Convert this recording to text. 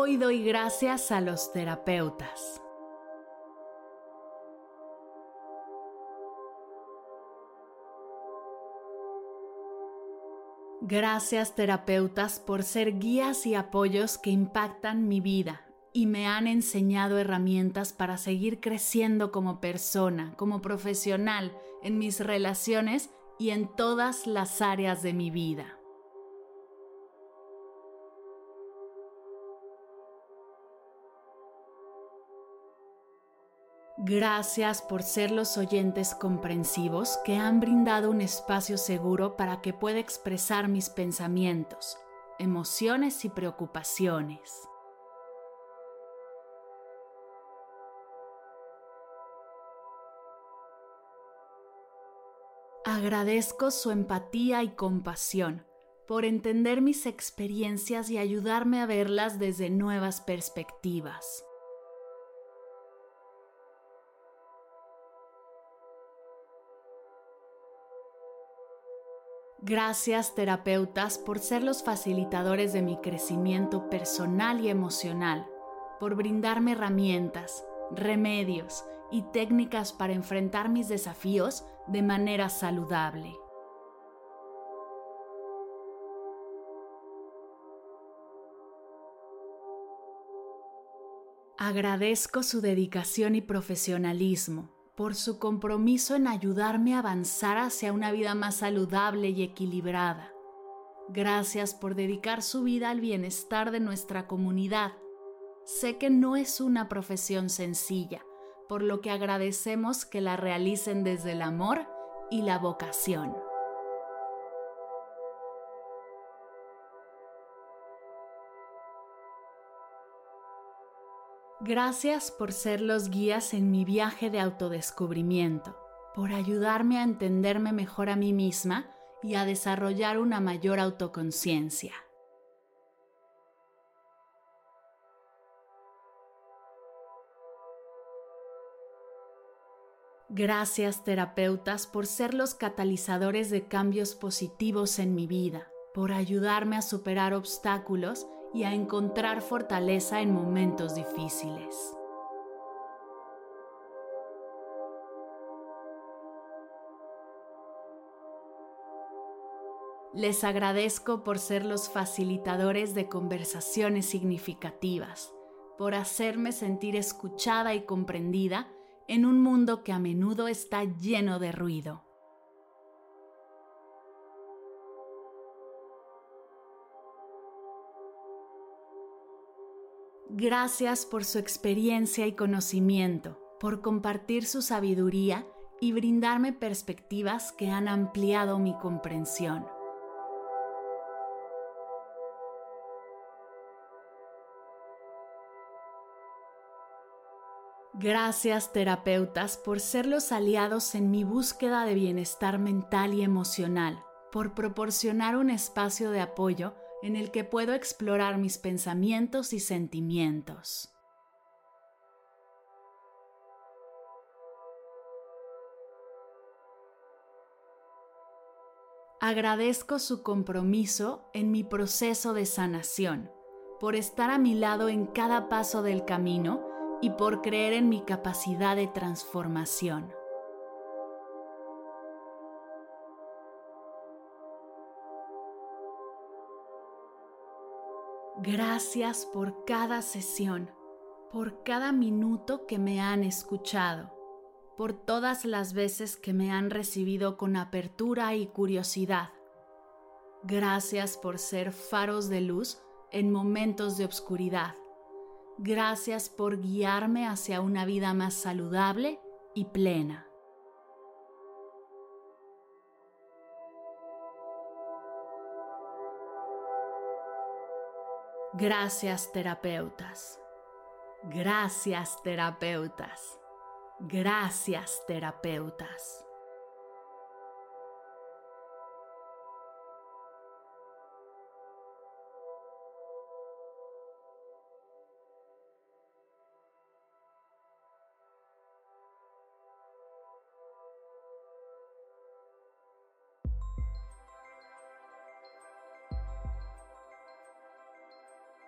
Hoy doy gracias a los terapeutas. Gracias terapeutas por ser guías y apoyos que impactan mi vida y me han enseñado herramientas para seguir creciendo como persona, como profesional, en mis relaciones y en todas las áreas de mi vida. Gracias por ser los oyentes comprensivos que han brindado un espacio seguro para que pueda expresar mis pensamientos, emociones y preocupaciones. Agradezco su empatía y compasión por entender mis experiencias y ayudarme a verlas desde nuevas perspectivas. Gracias terapeutas por ser los facilitadores de mi crecimiento personal y emocional, por brindarme herramientas, remedios y técnicas para enfrentar mis desafíos de manera saludable. Agradezco su dedicación y profesionalismo por su compromiso en ayudarme a avanzar hacia una vida más saludable y equilibrada. Gracias por dedicar su vida al bienestar de nuestra comunidad. Sé que no es una profesión sencilla, por lo que agradecemos que la realicen desde el amor y la vocación. Gracias por ser los guías en mi viaje de autodescubrimiento, por ayudarme a entenderme mejor a mí misma y a desarrollar una mayor autoconciencia. Gracias terapeutas por ser los catalizadores de cambios positivos en mi vida, por ayudarme a superar obstáculos y a encontrar fortaleza en momentos difíciles. Les agradezco por ser los facilitadores de conversaciones significativas, por hacerme sentir escuchada y comprendida en un mundo que a menudo está lleno de ruido. Gracias por su experiencia y conocimiento, por compartir su sabiduría y brindarme perspectivas que han ampliado mi comprensión. Gracias terapeutas por ser los aliados en mi búsqueda de bienestar mental y emocional, por proporcionar un espacio de apoyo en el que puedo explorar mis pensamientos y sentimientos. Agradezco su compromiso en mi proceso de sanación, por estar a mi lado en cada paso del camino y por creer en mi capacidad de transformación. Gracias por cada sesión, por cada minuto que me han escuchado, por todas las veces que me han recibido con apertura y curiosidad. Gracias por ser faros de luz en momentos de oscuridad. Gracias por guiarme hacia una vida más saludable y plena. Gracias terapeutas. Gracias terapeutas. Gracias terapeutas.